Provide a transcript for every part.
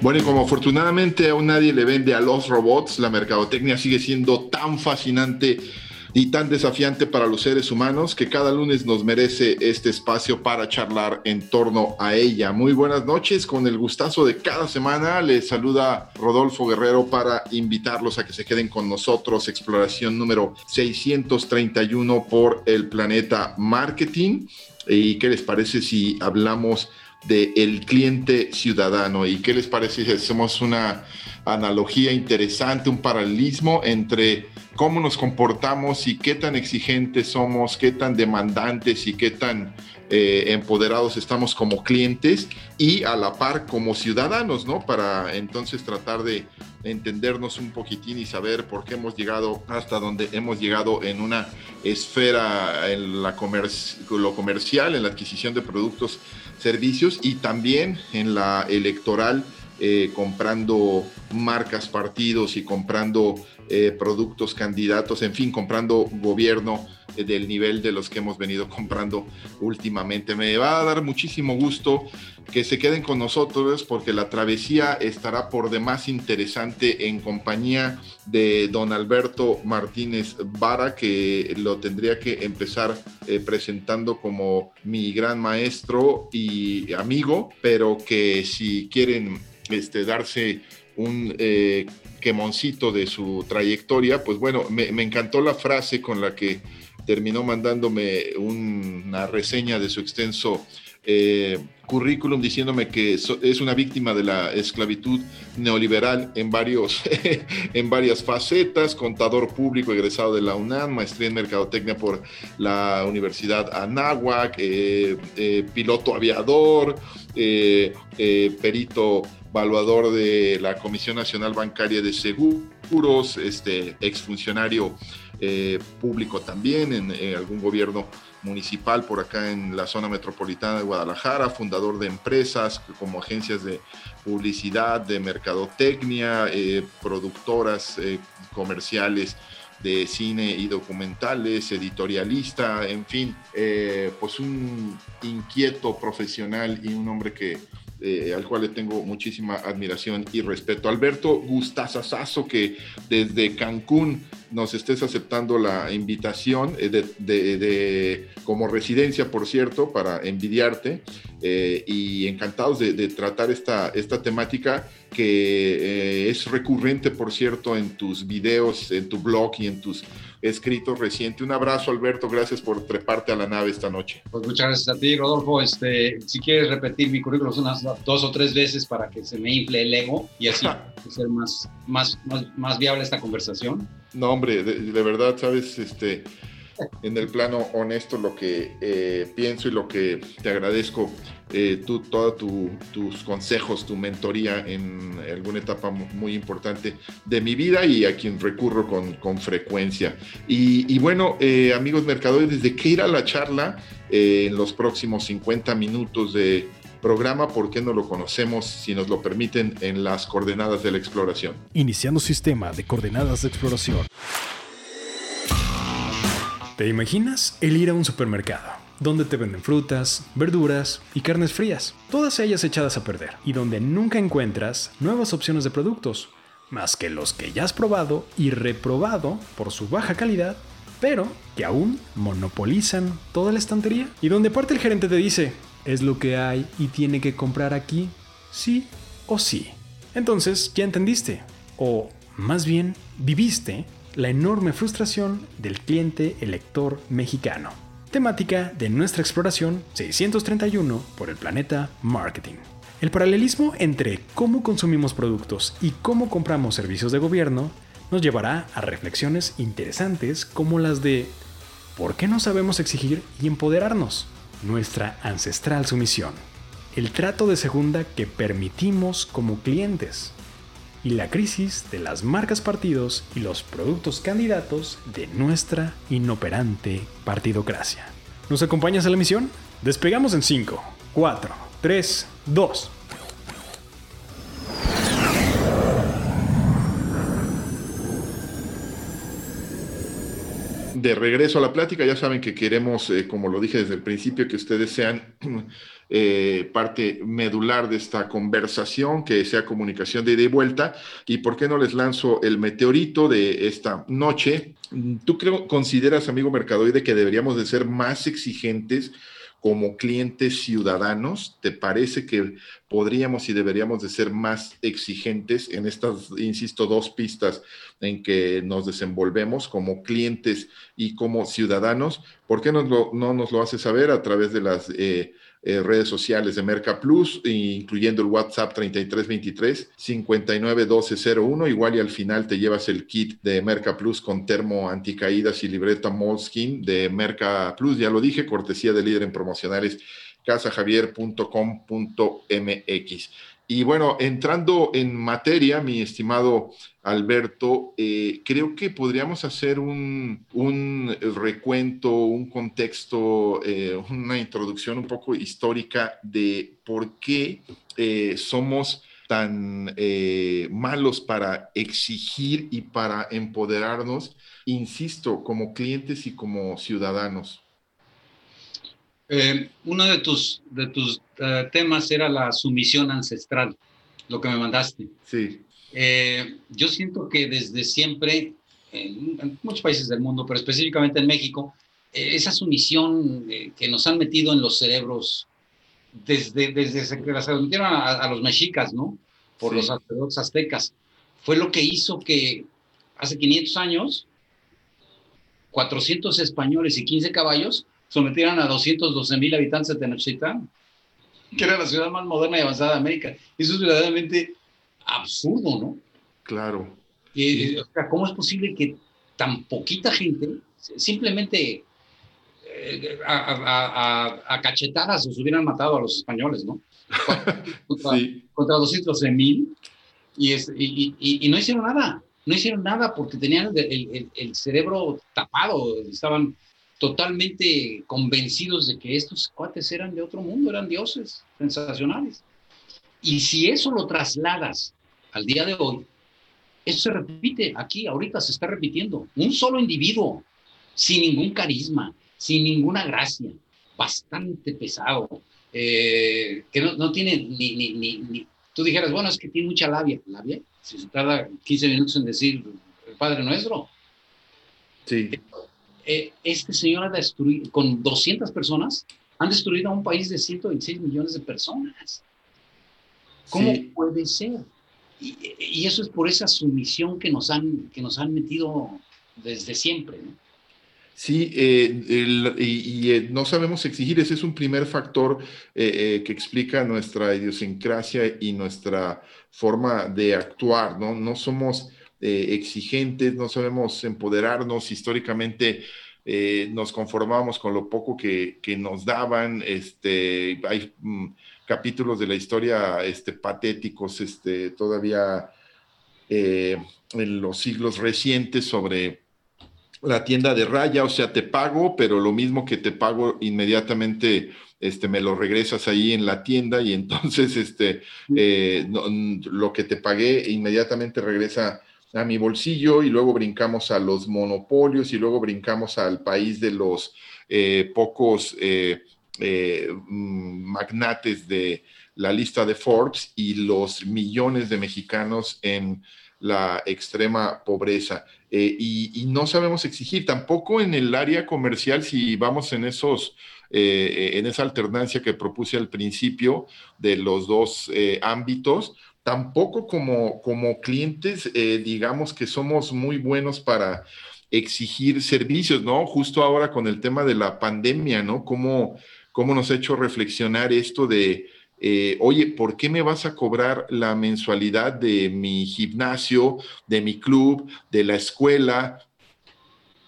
Bueno, y como afortunadamente aún nadie le vende a los robots, la mercadotecnia sigue siendo tan fascinante y tan desafiante para los seres humanos que cada lunes nos merece este espacio para charlar en torno a ella. Muy buenas noches, con el gustazo de cada semana les saluda Rodolfo Guerrero para invitarlos a que se queden con nosotros. Exploración número 631 por el planeta Marketing. ¿Y qué les parece si hablamos del el cliente ciudadano. ¿Y qué les parece si hacemos una analogía interesante, un paralelismo entre cómo nos comportamos y qué tan exigentes somos, qué tan demandantes y qué tan eh, empoderados estamos como clientes y a la par como ciudadanos, ¿no? Para entonces tratar de entendernos un poquitín y saber por qué hemos llegado hasta donde hemos llegado en una esfera en la lo comercial, en la adquisición de productos servicios y también en la electoral, eh, comprando marcas, partidos y comprando eh, productos, candidatos, en fin, comprando gobierno eh, del nivel de los que hemos venido comprando últimamente. Me va a dar muchísimo gusto que se queden con nosotros porque la travesía estará por demás interesante en compañía de don Alberto Martínez Vara, que lo tendría que empezar eh, presentando como mi gran maestro y amigo, pero que si quieren este, darse un eh, quemoncito de su trayectoria, pues bueno, me, encantó la frase con la que terminó mandándome una reseña de su extenso eh, currículum diciéndome que es una víctima de la esclavitud neoliberal en, varios, en varias facetas, contador público egresado de la UNAM, maestría en mercadotecnia por la Universidad Anáhuac, eh, piloto aviador, perito evaluador de la Comisión Nacional Bancaria de Seguros, este, exfuncionario público también en algún gobierno municipal por acá en la zona metropolitana de Guadalajara, fundador de empresas como agencias de publicidad, de mercadotecnia, eh, productoras eh, comerciales de cine y documentales, editorialista, en fin, eh, pues un inquieto profesional y un hombre que eh, al cual le tengo muchísima admiración y respeto. Alberto Gustazazazo, que desde Cancún nos estés aceptando la invitación eh, de, como residencia, por cierto, para envidiarte eh, y encantados de, tratar esta, esta temática que es recurrente, por cierto, en tus videos, en tu blog y en tus escrito reciente. Un abrazo, Alberto, gracias por treparte a la nave esta noche. Pues muchas gracias a ti, Rodolfo. Este, si quieres repetir mi currículum unas dos o tres veces para que se me infle el ego y así ser más, más, más, viable esta conversación. No, hombre, de, verdad, sabes, este, en el plano honesto lo que eh, pienso y lo que te agradezco eh, tú, todos tus consejos, tu mentoría en alguna etapa muy importante de mi vida y a quien recurro con, con frecuencia. Y, bueno, eh, amigos mercadores, desde que ir a la charla eh, en los próximos 50 minutos de programa, ¿por qué no lo conocemos, si nos lo permiten, en las coordenadas de la exploración? Iniciando sistema de coordenadas de exploración. ¿Te imaginas el ir a un supermercado? donde te venden frutas, verduras y carnes frías, todas ellas echadas a perder, y donde nunca encuentras nuevas opciones de productos, más que los que ya has probado y reprobado por su baja calidad, pero que aún monopolizan toda la estantería, y donde parte el gerente te dice, es lo que hay y tiene que comprar aquí, sí o sí. Entonces, ya entendiste, o más bien, viviste la enorme frustración del cliente elector mexicano temática de nuestra exploración 631 por el planeta Marketing. El paralelismo entre cómo consumimos productos y cómo compramos servicios de gobierno nos llevará a reflexiones interesantes como las de ¿por qué no sabemos exigir y empoderarnos? Nuestra ancestral sumisión. El trato de segunda que permitimos como clientes. Y la crisis de las marcas partidos y los productos candidatos de nuestra inoperante partidocracia. ¿Nos acompañas a la misión? Despegamos en 5, 4, 3, 2. De regreso a la plática, ya saben que queremos, eh, como lo dije desde el principio, que ustedes sean eh, parte medular de esta conversación, que sea comunicación de ida y vuelta. ¿Y por qué no les lanzo el meteorito de esta noche? ¿Tú creo, consideras, amigo Mercadoide, que deberíamos de ser más exigentes como clientes ciudadanos? ¿Te parece que podríamos y deberíamos de ser más exigentes en estas, insisto, dos pistas en que nos desenvolvemos como clientes y como ciudadanos? ¿Por qué no nos lo hace saber a través de las... Eh, eh, redes sociales de Merca Plus, incluyendo el WhatsApp 3323 591201. Igual y al final te llevas el kit de Merca Plus con termo anticaídas y libreta Moleskin de Merca Plus. Ya lo dije, cortesía de líder en promocionales casajavier.com.mx. Y bueno, entrando en materia, mi estimado Alberto, eh, creo que podríamos hacer un, recuento, un contexto, eh, una introducción un poco histórica de por qué eh, somos tan malos para exigir y para empoderarnos, insisto, como clientes y como ciudadanos. Eh, uno de tus, de tus eh, temas era la sumisión ancestral, lo que me mandaste. Sí. Eh, yo siento que desde siempre, en, muchos países del mundo, pero específicamente en México, esa sumisión que nos han metido en los cerebros desde, desde que las metieron a, los mexicas, ¿no? Por los aztecas, fue lo que hizo que hace 500 años, 400 españoles y 15 caballos sometieron a 212 mil habitantes de Tenochtitlan, que era la ciudad más moderna y avanzada de América. Eso es verdaderamente absurdo, ¿no? Claro. ¿Cómo es posible que tan poquita gente simplemente eh, a, cachetadas los hubieran matado a los españoles, ¿no? Contra, sí. contra 212 mil y, y, y, no hicieron nada. No hicieron nada porque tenían el, el cerebro tapado, estaban totalmente convencidos de que estos cuates eran de otro mundo, eran dioses sensacionales. Y si eso lo trasladas al día de hoy, eso se repite aquí, ahorita se está repitiendo. Un solo individuo, sin ningún carisma, sin ninguna gracia, bastante pesado, eh, que no, tiene ni, ni, ni, Tú dijeras, bueno, es que tiene mucha labia. ¿Labia? Si se tarda 15 minutos en decir el Padre Nuestro. Sí. Eh, este señor ha destruido, con 200 personas, han destruido a un país de 126 millones de personas. ¿Cómo puede ser? Y, eso es por esa sumisión que nos han, que nos han metido desde siempre. Sí, eh, y, eh, no sabemos exigir, ese es un primer factor que explica nuestra idiosincrasia y nuestra forma de actuar, ¿no? No somos eh, exigentes, no sabemos empoderarnos históricamente. Eh, nos conformamos con lo poco que, nos daban. Este, hay mm, capítulos de la historia este, patéticos este, todavía eh, en los siglos recientes sobre la tienda de raya, o sea, te pago, pero lo mismo que te pago inmediatamente, este, me lo regresas ahí en la tienda y entonces este, lo que te pagué inmediatamente regresa a mi bolsillo y luego brincamos a los monopolios y luego brincamos al país de los eh, pocos eh, eh, mm, magnates de la lista de Forbes y los millones de mexicanos en la extrema pobreza. y, no sabemos exigir tampoco en el área comercial si vamos en esos... en esa alternancia que propuse al principio de los dos ámbitos, tampoco como, como clientes, eh, digamos que somos muy buenos para exigir servicios, ¿no? Justo ahora con el tema de la pandemia, ¿no? ¿Cómo, cómo nos ha hecho reflexionar esto de, eh, oye, ¿por qué me vas a cobrar la mensualidad de mi gimnasio, de mi club, de la escuela,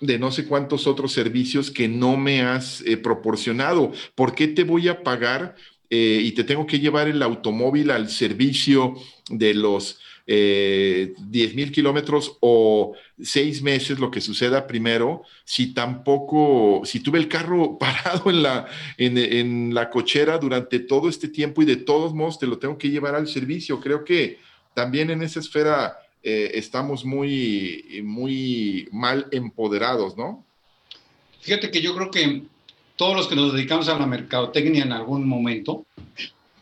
de no sé cuántos otros servicios que no me has eh, proporcionado? ¿Por qué te voy a pagar eh, y te tengo que llevar el automóvil al servicio de los eh, 10 mil kilómetros o seis meses, lo que suceda primero, si tampoco, si tuve el carro parado en la, en, la cochera durante todo este tiempo y de todos modos te lo tengo que llevar al servicio. Creo que también en esa esfera eh, estamos muy, muy mal empoderados, ¿no? Fíjate que yo creo que todos los que nos dedicamos a la mercadotecnia en algún momento,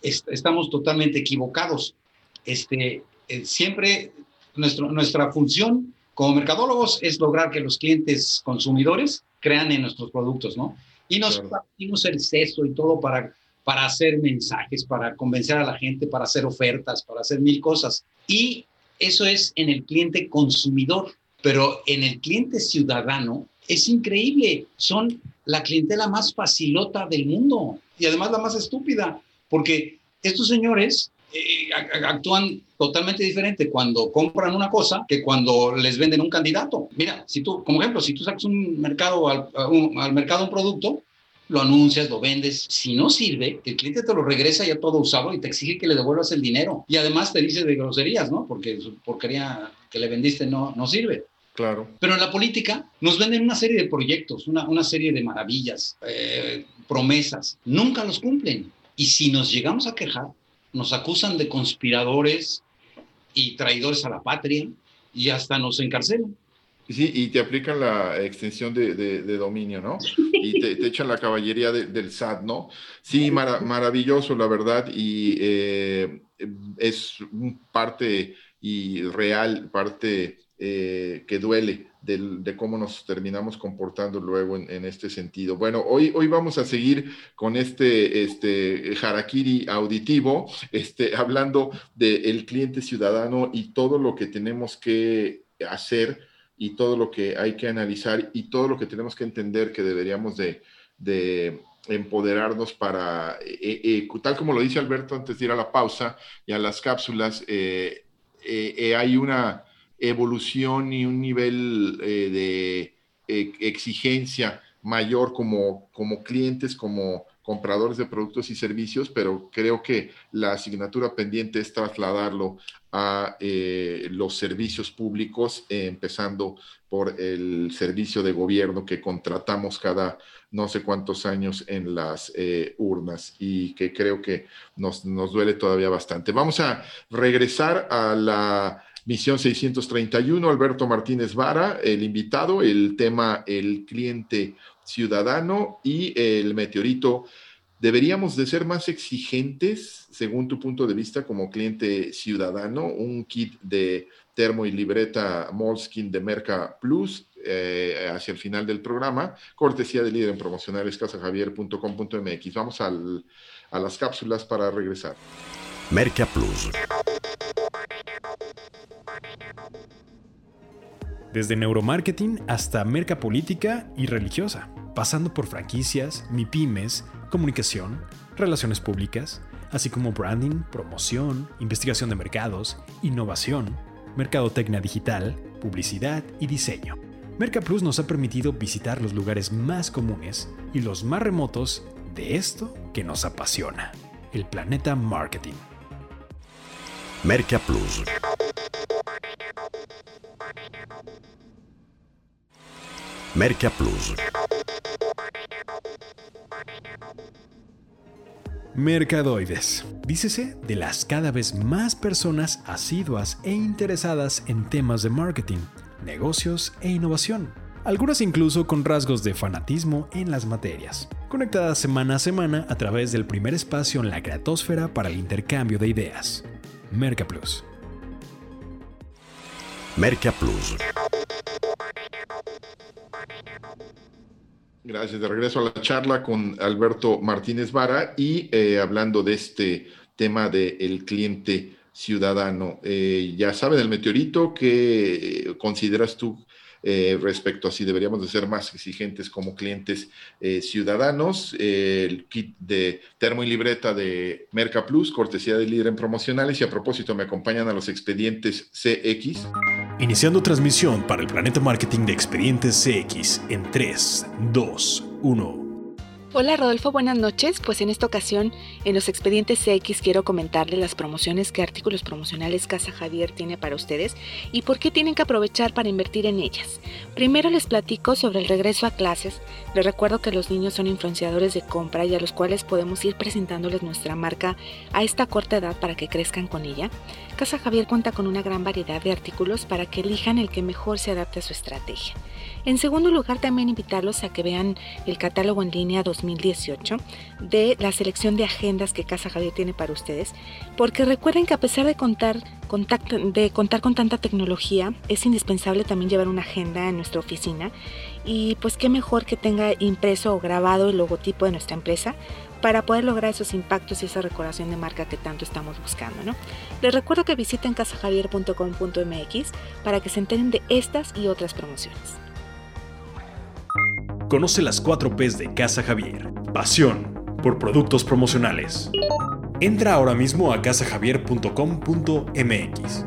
estamos totalmente equivocados. Este, eh, siempre nuestro, nuestra función como mercadólogos es lograr que los clientes consumidores crean en nuestros productos, ¿no? Y nos partimos el seso y todo para, para hacer mensajes, para convencer a la gente, para hacer ofertas, para hacer mil cosas. Y eso es en el cliente consumidor, pero en el cliente ciudadano es increíble. Son la clientela más facilota del mundo y además la más estúpida, porque estos señores eh, actúan totalmente diferente cuando compran una cosa que cuando les venden un candidato. Mira, si tú, como ejemplo, si tú sacas un mercado al, al mercado un producto, lo anuncias, lo vendes. Si no sirve, el cliente te lo regresa ya todo usado y te exige que le devuelvas el dinero. Y además te dice de groserías, ¿no? Porque su porquería que le vendiste no, no sirve. Claro. Pero en la política nos venden una serie de proyectos, una, una serie de maravillas, eh, promesas. Nunca los cumplen. Y si nos llegamos a quejar, nos acusan de conspiradores y traidores a la patria y hasta nos encarcelan. Sí, y te aplican la extensión de, dominio, ¿no? Y te, echan la caballería del SAT, ¿no? Sí, maravilloso, la verdad, y eh, es parte y real, parte eh, que duele de, cómo nos terminamos comportando luego en, este sentido. Bueno, hoy, hoy vamos a seguir con este, este harakiri auditivo, este, hablando del cliente ciudadano y todo lo que tenemos que hacer y todo lo que hay que analizar y todo lo que tenemos que entender que deberíamos de, empoderarnos para, eh, eh, tal como lo dice Alberto antes de ir a la pausa y a las cápsulas, hay una evolución y un nivel eh, de eh, exigencia mayor como, como clientes, como compradores de productos y servicios, pero creo que la asignatura pendiente es trasladarlo a eh, los servicios públicos, empezando por el servicio de gobierno que contratamos cada no sé cuántos años en las urnas y que creo que nos, nos duele todavía bastante. Vamos a regresar a la Misión 631, Alberto Martínez Vara, el invitado, el tema el cliente ciudadano y el meteorito. ¿Deberíamos de ser más exigentes, según tu punto de vista, como cliente ciudadano? Un kit de termo y libreta Moleskin de Merca Plus eh, hacia el final del programa, cortesía de líder en promocionales casajavier.com.mx. Vamos al, a las cápsulas para regresar. Merca Plus. Desde neuromarketing hasta merca política y religiosa, pasando por franquicias, MIPIMES, comunicación, relaciones públicas, así como branding, promoción, investigación de mercados, innovación, mercadotecnia digital, publicidad y diseño. Merca Plus nos ha permitido visitar los lugares más comunes y los más remotos de esto que nos apasiona, el planeta marketing. Merca Plus. Mercadoides. Dícese de las cada vez más personas asiduas e interesadas en temas de marketing, negocios e innovación. Algunas incluso con rasgos de fanatismo en las materias, conectadas semana a semana a través del primer espacio en la creatosfera para el intercambio de ideas. Merca Plus. Gracias. De regreso a la charla con Alberto Martínez Vara y eh, hablando de este tema del cliente ciudadano. Eh, ya saben, el meteorito, ¿qué consideras tú eh, respecto a si deberíamos de ser más exigentes como clientes eh, ciudadanos. el kit de termo y libreta de Merca Plus, cortesía de líder en promocionales. Y a propósito, me acompañan a los expedientes CX. Iniciando transmisión para el Planeta Marketing de Expedientes CX en 3, 2, 1. Hola Rodolfo, buenas noches. Pues en esta ocasión, en los expedientes X quiero comentarle las promociones que artículos promocionales Casa Javier tiene para ustedes y por qué tienen que aprovechar para invertir en ellas. Primero les platico sobre el regreso a clases. Les recuerdo que los niños son influenciadores de compra y a los cuales podemos ir presentándoles nuestra marca a esta corta edad para que crezcan con ella. Casa Javier cuenta con una gran variedad de artículos para que elijan el que mejor se adapte a su estrategia. En segundo lugar, también invitarlos a que vean el catálogo en línea 2018 de la selección de agendas que Casa Javier tiene para ustedes, porque recuerden que a pesar de contar, de contar con tanta tecnología, es indispensable también llevar una agenda en nuestra oficina y pues qué mejor que tenga impreso o grabado el logotipo de nuestra empresa para poder lograr esos impactos y esa recordación de marca que tanto estamos buscando. ¿no? Les recuerdo que visiten casajavier.com.mx para que se enteren de estas y otras promociones. Conoce las 4 P's de Casa Javier. Pasión por productos promocionales. Entra ahora mismo a casajavier.com.mx.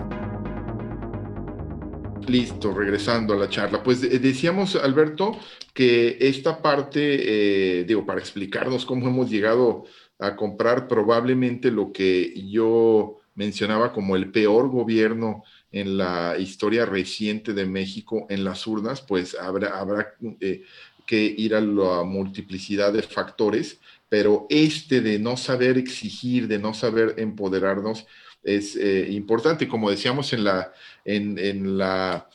Listo, regresando a la charla. Pues decíamos, Alberto, que esta parte, eh, digo, para explicarnos cómo hemos llegado a comprar probablemente lo que yo mencionaba como el peor gobierno en la historia reciente de México en las urnas, pues habrá, habrá eh, que ir a la multiplicidad de factores, pero este de no saber exigir, de no saber empoderarnos, es eh, importante. Como decíamos en, la, en, en la,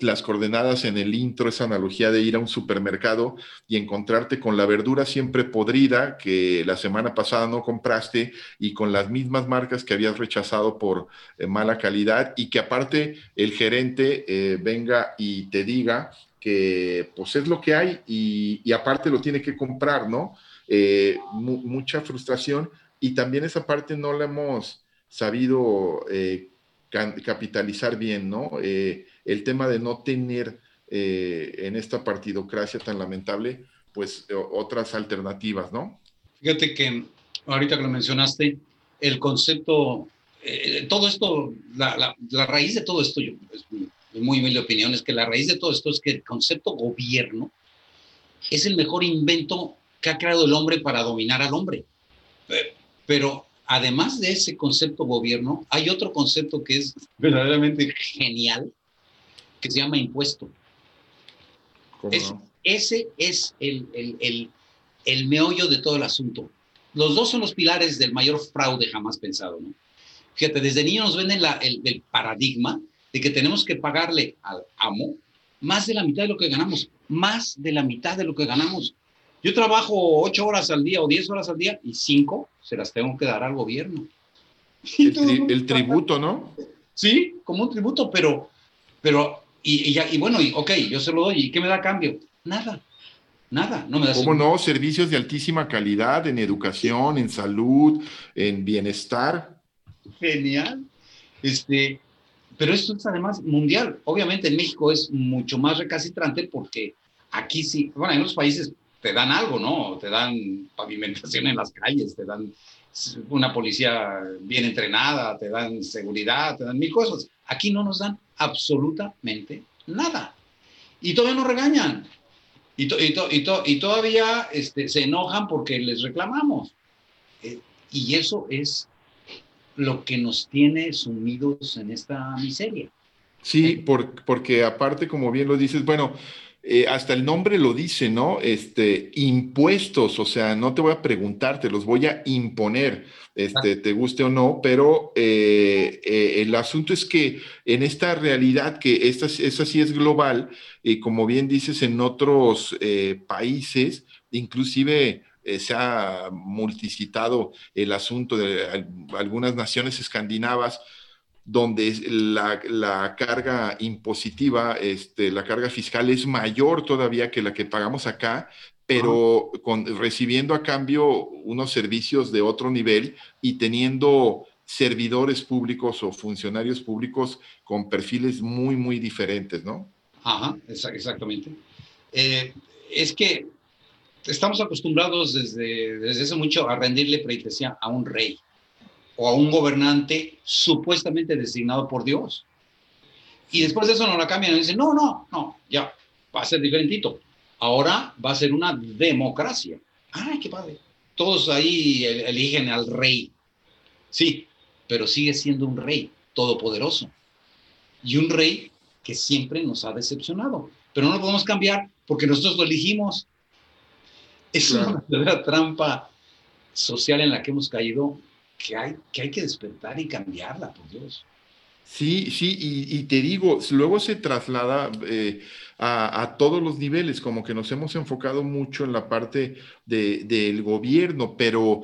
las coordenadas en el intro, esa analogía de ir a un supermercado y encontrarte con la verdura siempre podrida que la semana pasada no compraste y con las mismas marcas que habías rechazado por eh, mala calidad y que aparte el gerente eh, venga y te diga pues es lo que hay y, aparte lo tiene que comprar, ¿no? Eh, mucha frustración y también esa parte no la hemos sabido eh, capitalizar bien, ¿no? Eh, el tema de no tener en esta partidocracia tan lamentable, pues otras alternativas, ¿no? Fíjate que ahorita que lo mencionaste, el concepto, todo esto, la, raíz de todo esto, yo, muy humilde opinión, es que la raíz de todo esto es que el concepto gobierno es el mejor invento que ha creado el hombre para dominar al hombre. Pero además de ese concepto gobierno, hay otro concepto que es verdaderamente genial, que se llama impuesto. Ese es el, el, el, meollo de todo el asunto. Los dos son los pilares del mayor fraude jamás pensado. ¿no? Fíjate, desde niños nos venden la, el, el paradigma de que tenemos que pagarle al amo más de la mitad de lo que ganamos, más de la mitad de lo que ganamos. Yo trabajo ocho horas al día o diez horas al día y cinco se las tengo que dar al gobierno. El, tributo, ¿no? Sí, como un tributo, pero, pero, y, ya, y bueno, y, ok, yo se lo doy, ¿y qué me da cambio? Nada, nada, no me da. ¿Cómo no? Servicios de altísima calidad en educación, en salud, en bienestar. Genial. Este, pero esto es además mundial. Obviamente en México es mucho más recalcitrante porque aquí sí, bueno, en los países te dan algo, ¿no? Te dan pavimentación en las calles, te dan una policía bien entrenada, te dan seguridad, te dan mil cosas. Aquí no nos dan absolutamente nada. Y todavía nos regañan. Y, y, y, todavía este, se enojan porque les reclamamos. Eh, y eso es lo que nos tiene sumidos en esta miseria. Sí, porque aparte, como bien lo dices, bueno, eh, hasta el nombre lo dice, ¿no? Este, impuestos, o sea, no te voy a preguntar, te los voy a imponer, este, te guste o no, pero eh, eh, el asunto es que en esta realidad, que esta, esta sí es global, y como bien dices, en otros países, inclusive eh, se ha multicitado el asunto de algunas naciones escandinavas donde la, carga impositiva, este, la carga fiscal es mayor todavía que la que pagamos acá, pero con, recibiendo a cambio unos servicios de otro nivel y teniendo servidores públicos o funcionarios públicos con perfiles muy, muy diferentes, ¿no? Ajá, exactamente. Eh, es que estamos acostumbrados desde, desde hace mucho a rendirle pleitesía a un rey o a un gobernante supuestamente designado por Dios. Y después de eso nos la cambian y dicen, no, no, no, ya, va a ser diferentito. Ahora va a ser una democracia. ¡Ay, qué padre! Todos ahí eligen al rey. Sí, pero sigue siendo un rey todopoderoso. Y un rey que siempre nos ha decepcionado. Pero no lo podemos cambiar porque nosotros lo elegimos. Es una verdadera trampa social en la que hemos caído que hay que, hay que despertar y cambiarla, por Dios. Sí, sí, y, te digo, luego se traslada eh, a, todos los niveles, como que nos hemos enfocado mucho en la parte del gobierno, pero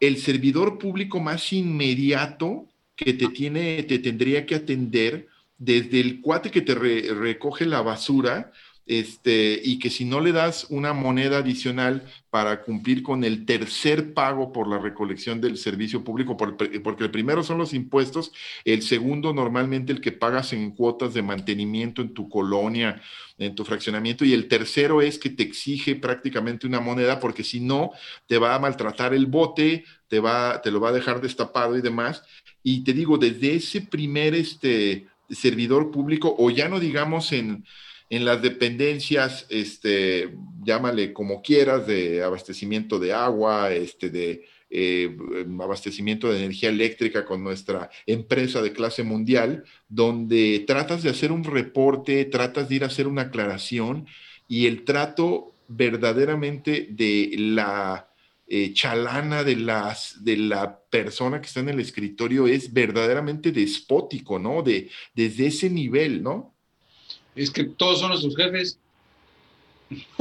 el servidor público más inmediato que te tiene, te tendría que atender desde el cuate que te recoge la basura este, y que si no le das una moneda adicional para cumplir con el tercer pago por la recolección del servicio público, porque el primero son los impuestos, el segundo normalmente el que pagas en cuotas de mantenimiento en tu colonia, en tu fraccionamiento, y el tercero es que te exige prácticamente una moneda, porque si no, te va a maltratar el bote, te, va, te lo va a dejar destapado y demás. Y te digo, desde ese primer este, servidor público, o ya no digamos en en las dependencias, este, llámale como quieras, de abastecimiento de agua, este, de eh, abastecimiento de energía eléctrica con nuestra empresa de clase mundial, donde tratas de hacer un reporte, tratas de ir a hacer una aclaración y el trato verdaderamente de la eh, chalana de, las, de la persona que está en el escritorio es verdaderamente despótico, ¿no? De, desde ese nivel, ¿no? Es que todos son nuestros jefes.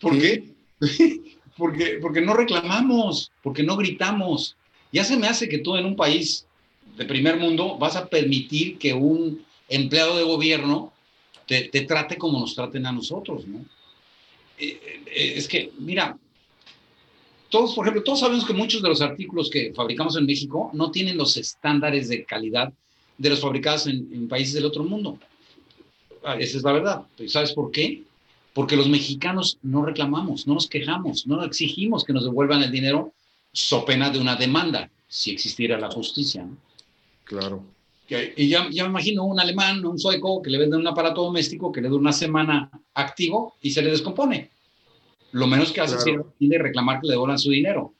¿Por qué? porque, porque no reclamamos, porque no gritamos. Ya se me hace que tú en un país de primer mundo vas a permitir que un empleado de gobierno te, trate como nos traten a nosotros, ¿no? Eh, eh, es que, mira, todos, por ejemplo, todos sabemos que muchos de los artículos que fabricamos en México no tienen los estándares de calidad de los fabricados en países del otro mundo. Ah, esa es la verdad. ¿Sabes por qué? Porque los mexicanos no reclamamos, no nos quejamos, no exigimos que nos devuelvan el dinero so pena de una demanda, si existiera la justicia. Claro. Y ya, ya, me imagino un alemán, un sueco, que le vende un aparato doméstico que le dura una semana activo y se le descompone. Lo menos que hace es reclamar que le devuelvan su dinero.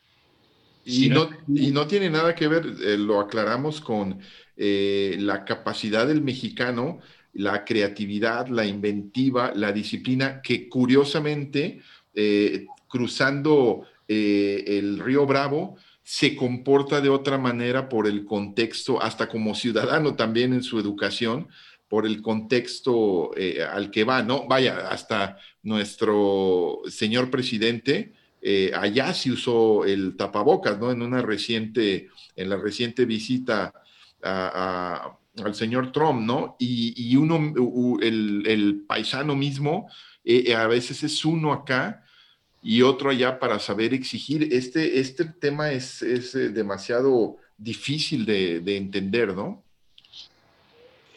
Y, no, y no tiene nada que ver, eh, lo aclaramos con eh, la capacidad del mexicano la creatividad, la inventiva, la disciplina, que curiosamente, eh, cruzando eh, el río Bravo, se comporta de otra manera por el contexto, hasta como ciudadano también en su educación, por el contexto eh, al que va, ¿no? Vaya, hasta nuestro señor presidente, allá se usó el tapabocas, ¿no? En una reciente, en la reciente visita a al señor Trump, ¿no? Y, uno, el, paisano mismo, eh, eh, a veces es uno acá y otro allá para saber exigir. Este, este tema es, eh, demasiado difícil de, entender, ¿no?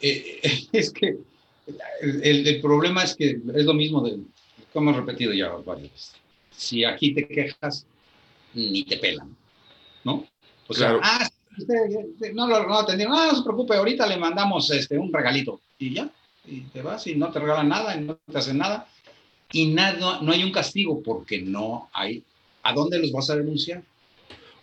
es que el, problema es que es lo mismo de, como hemos repetido ya varias veces. Si aquí te quejas, ni te pelan, ¿no? O sea, ah, no lo no atendieron, ah, no se preocupe, ahorita le mandamos este, un regalito. Y ya, y te vas y no te regalan nada, y no te hacen nada. Y nada, no hay un castigo porque no hay. ¿A dónde los vas a denunciar?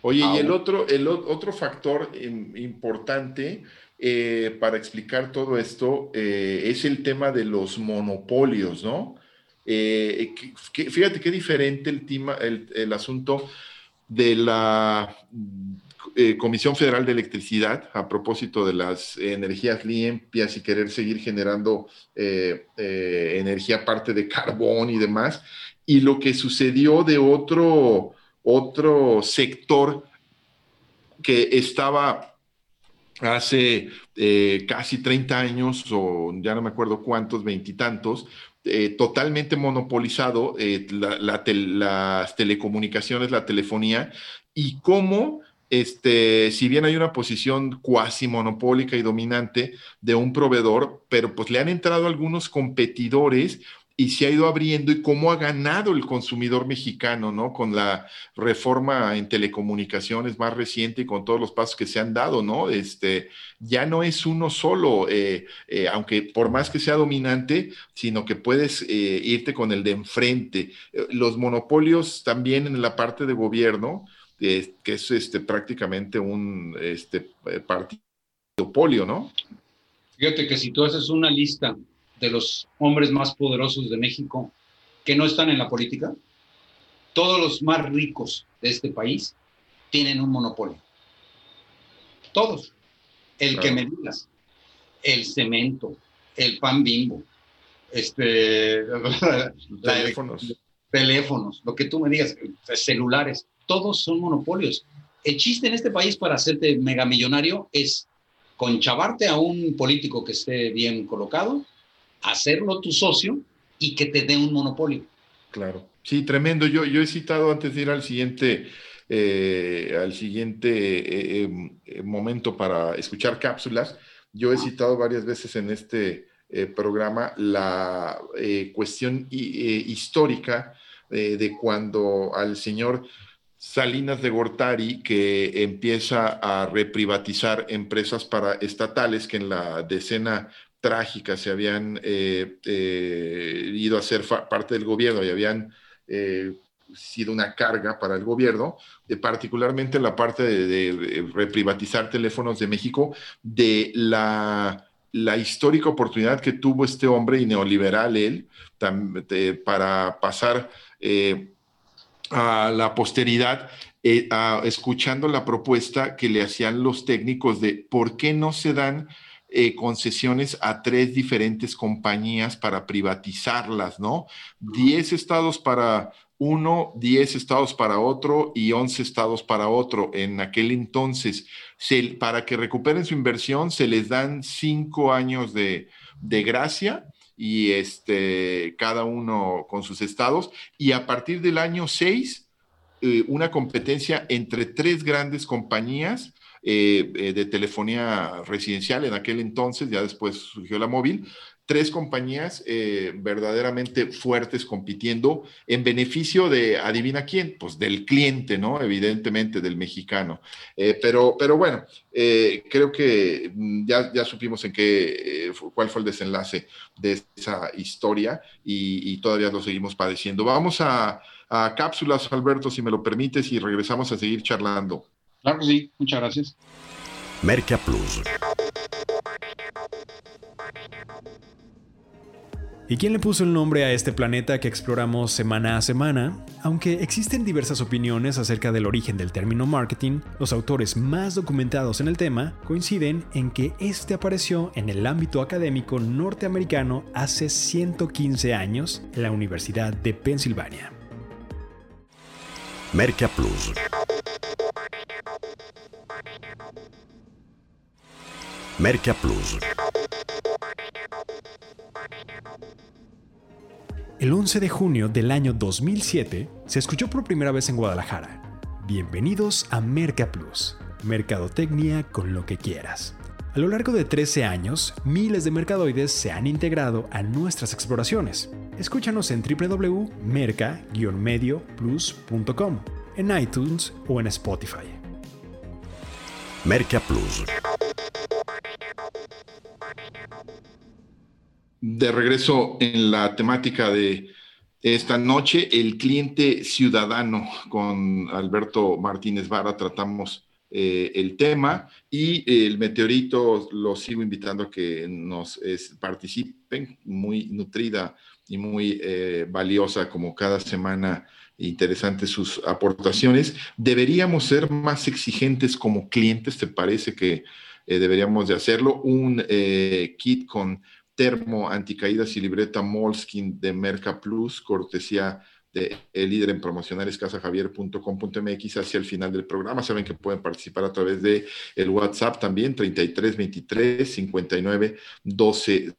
Oye, y el otro, el otro factor importante eh, para explicar todo esto eh, es el tema de los monopolios, ¿no? Eh, fíjate qué diferente el, tema, el, el asunto de la eh, Comisión Federal de Electricidad a propósito de las energías limpias y querer seguir generando eh, eh, energía aparte de carbón y demás, y lo que sucedió de otro, otro sector que estaba hace casi 30 años, o ya no me acuerdo cuántos, veintitantos, totalmente monopolizado las telecomunicaciones, la telefonía, y cómo este, si bien hay una posición cuasi monopólica y dominante de un proveedor, pero pues le han entrado algunos competidores y se ha ido abriendo y cómo ha ganado el consumidor mexicano, ¿no? Con la reforma en telecomunicaciones más reciente y con todos los pasos que se han dado, ¿no? Este, ya no es uno solo, eh, eh, aunque por más que sea dominante, sino que puedes eh, irte con el de enfrente. Los monopolios también en la parte de gobierno, que es este, prácticamente un este, partido polio, ¿no? Fíjate que si tú haces una lista de los hombres más poderosos de México que no están en la política, todos los más ricos de este país tienen un monopolio. Todos. El que me digas. El cemento, el pan bimbo, este, teléfonos. teléfonos, lo que tú me digas, celulares, todos son monopolios. El chiste en este país para hacerte megamillonario es conchavarte a un político que esté bien colocado hacerlo tu socio y que te dé un monopolio. Claro, sí, tremendo. Yo, he citado antes de ir al siguiente, eh, al siguiente eh, eh, momento para escuchar cápsulas, yo he citado varias veces en este programa la cuestión histórica de cuando al señor Salinas de Gortari, que empieza a reprivatizar empresas para estatales que en la decena trágicas se habían eh, eh, ido a ser parte del gobierno y habían eh, sido una carga para el gobierno, particularmente la parte de, reprivatizar teléfonos de México, de la, la, histórica oportunidad que tuvo este hombre y neoliberal él para pasar a la posteridad escuchando la propuesta que le hacían los técnicos de por qué no se dan eh, concesiones a tres diferentes compañías para privatizarlas, ¿no? Diez estados para uno, diez estados para otro y once estados para otro. En aquel entonces, para que recuperen su inversión, se les dan cinco años de, gracia y este, cada uno con sus estados. Y a partir del año seis, eh, una competencia entre tres grandes compañías eh, eh, de telefonía residencial en aquel entonces, ya después surgió la móvil, tres compañías eh, verdaderamente fuertes compitiendo en beneficio de, adivina quién, pues del cliente, ¿no? Evidentemente del mexicano. pero, pero bueno, creo que mm, ya, ya supimos en qué, cuál fue el desenlace de esa historia y, todavía lo seguimos padeciendo. Vamos a, a cápsulas, Alberto, si me lo permites, y regresamos a seguir charlando. Claro que sí, muchas gracias. Merca Plus. ¿Y quién le puso el nombre a este planeta que exploramos semana a semana? Aunque existen diversas opiniones acerca del origen del término marketing, los autores más documentados en el tema coinciden en que este apareció en el ámbito académico norteamericano hace 115 años en la Universidad de Pensilvania. Merca Plus. Merca Plus. El 11 de junio del año 2007 se escuchó por primera vez en Guadalajara. Bienvenidos a Merca Plus, mercadotecnia con lo que quieras. A lo largo de 13 años, miles de mercadoides se han integrado a nuestras exploraciones. Escúchanos en www.merca-medioplus.com, en iTunes o en Spotify. Merca Plus. De regreso en la temática de esta noche, el cliente ciudadano con Alberto Martínez Vara, tratamos eh, el tema y el meteorito lo sigo invitando a que nos participen, muy nutrida y muy eh, valiosa como cada semana, interesantes sus aportaciones. Deberíamos ser más exigentes como clientes, ¿te parece que eh, deberíamos de hacerlo? Un kit con termo anticaídas y libreta Molskin de Merca Plus, cortesía de el líder en promocionales casajavier.com.mx hacia el final del programa. Saben que pueden participar a través de el WhatsApp también, 33 23 59 12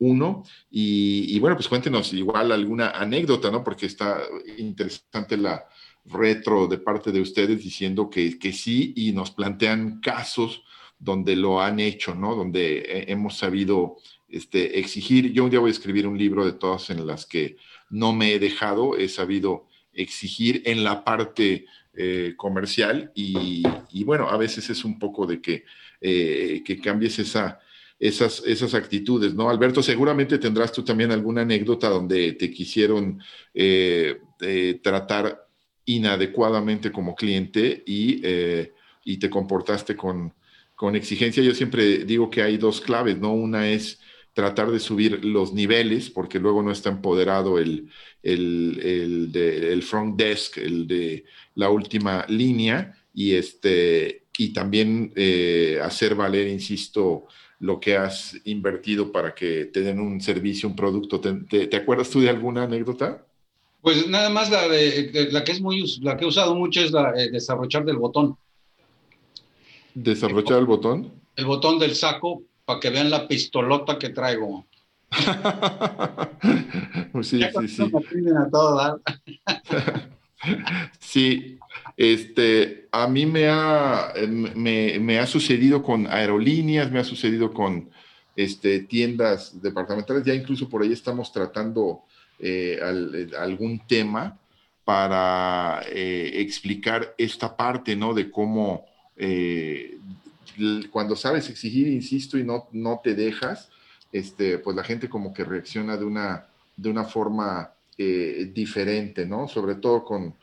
01. Y, y bueno, pues cuéntenos igual alguna anécdota, ¿no? Porque está interesante la retro de parte de ustedes diciendo que, que sí y nos plantean casos donde lo han hecho, ¿no? Donde hemos sabido este, exigir. Yo un día voy a escribir un libro de todas en las que no me he dejado, he sabido exigir en la parte eh, comercial y, bueno, a veces es un poco de que, eh, que cambies esa, esas, esas actitudes, ¿no? Alberto, seguramente tendrás tú también alguna anécdota donde te quisieron eh, tratar inadecuadamente como cliente y, y te comportaste con, con exigencia. Yo siempre digo que hay dos claves, ¿no? Una es tratar de subir los niveles, porque luego no está empoderado el, el, el, front desk, el de la última línea, y, este, y también eh, hacer valer, insisto, lo que has invertido para que te den un servicio, un producto. ¿Te, acuerdas tú de alguna anécdota? Pues nada más la, de, la que es muy la que he usado mucho es la de eh, desabrochar del botón. ¿Desabrochar el botón? El botón del saco para que vean la pistolota que traigo. sí, sí, sí. sí, este, a mí me ha, me, ha sucedido con aerolíneas, me ha sucedido con este, tiendas departamentales, ya incluso por ahí estamos tratando eh, algún tema para eh, explicar esta parte, ¿no? De cómo eh, cuando sabes exigir, insisto, y no, no te dejas, este, pues la gente como que reacciona de una, de una forma eh, diferente, ¿no? Sobre todo con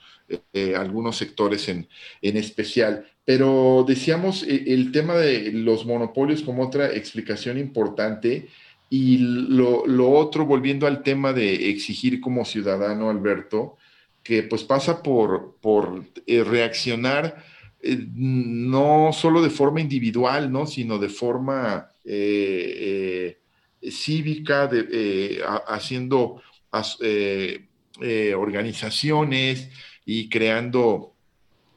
eh, algunos sectores en, en, especial. Pero decíamos eh, el tema de los monopolios como otra explicación importante. Y lo, lo, otro, volviendo al tema de exigir como ciudadano, Alberto, que pues pasa por, por reaccionar eh, no solo de forma individual, ¿no? sino de forma eh, eh, cívica, de, haciendo organizaciones y creando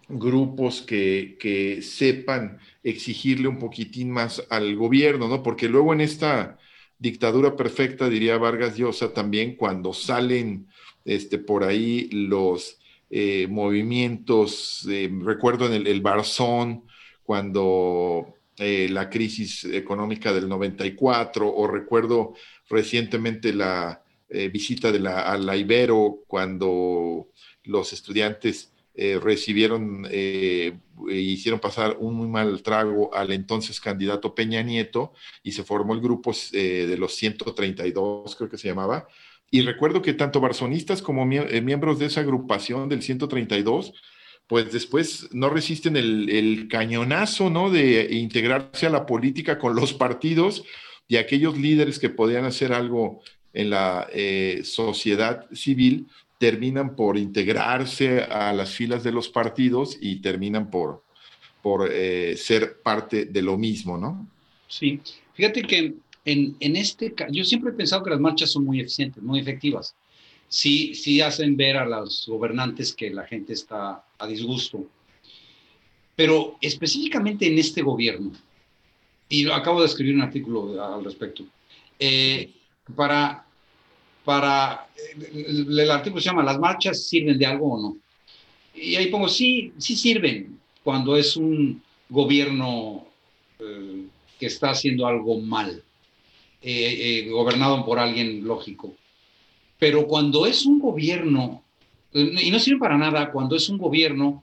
grupos que, que, sepan exigirle un poquitín más al gobierno, ¿no? Porque luego en esta dictadura perfecta, diría Vargas Llosa, también cuando salen este, por ahí los eh, movimientos, eh, recuerdo en el, Barzón, cuando eh, la crisis económica del 94, o recuerdo recientemente la visita de la, a la Ibero, cuando los estudiantes recibieron e hicieron pasar un muy mal trago al entonces candidato Peña Nieto y se formó el grupo de los 132, creo que se llamaba, y recuerdo que tanto barzonistas como eh, miembros de esa agrupación del 132, pues después no resisten el, cañonazo, ¿no? De integrarse a la política con los partidos y aquellos líderes que podían hacer algo en la eh, sociedad civil terminan por integrarse a las filas de los partidos y terminan por, por eh, ser parte de lo mismo, ¿no? Sí, fíjate que en, en este yo siempre he pensado que las marchas son muy eficientes, muy efectivas. Sí, sí hacen ver a los gobernantes que la gente está a disgusto. Pero específicamente en este gobierno, y acabo de escribir un artículo al respecto, eh, para, para, el, el, artículo se llama ¿Las marchas sirven de algo o no? Y ahí pongo, sí, sí sirven cuando es un gobierno eh, que está haciendo algo mal. Eh, eh, gobernado por alguien lógico. Pero cuando es un gobierno, y no sirve para nada, cuando es un gobierno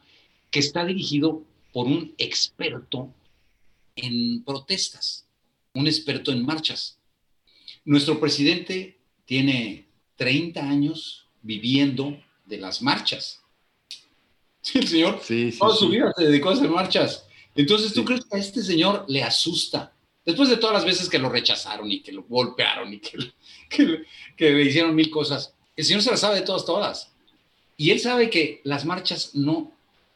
que está dirigido por un experto en protestas, un experto en marchas. Nuestro presidente tiene 30 años viviendo de las marchas. Sí, el señor toda su vida se dedicó a hacer marchas. Entonces, ¿tú crees que a este señor le asusta Después de todas las veces que lo rechazaron y que lo golpearon y que, le hicieron mil cosas, el Señor se las sabe de todas, todas. Y Él sabe que las marchas no,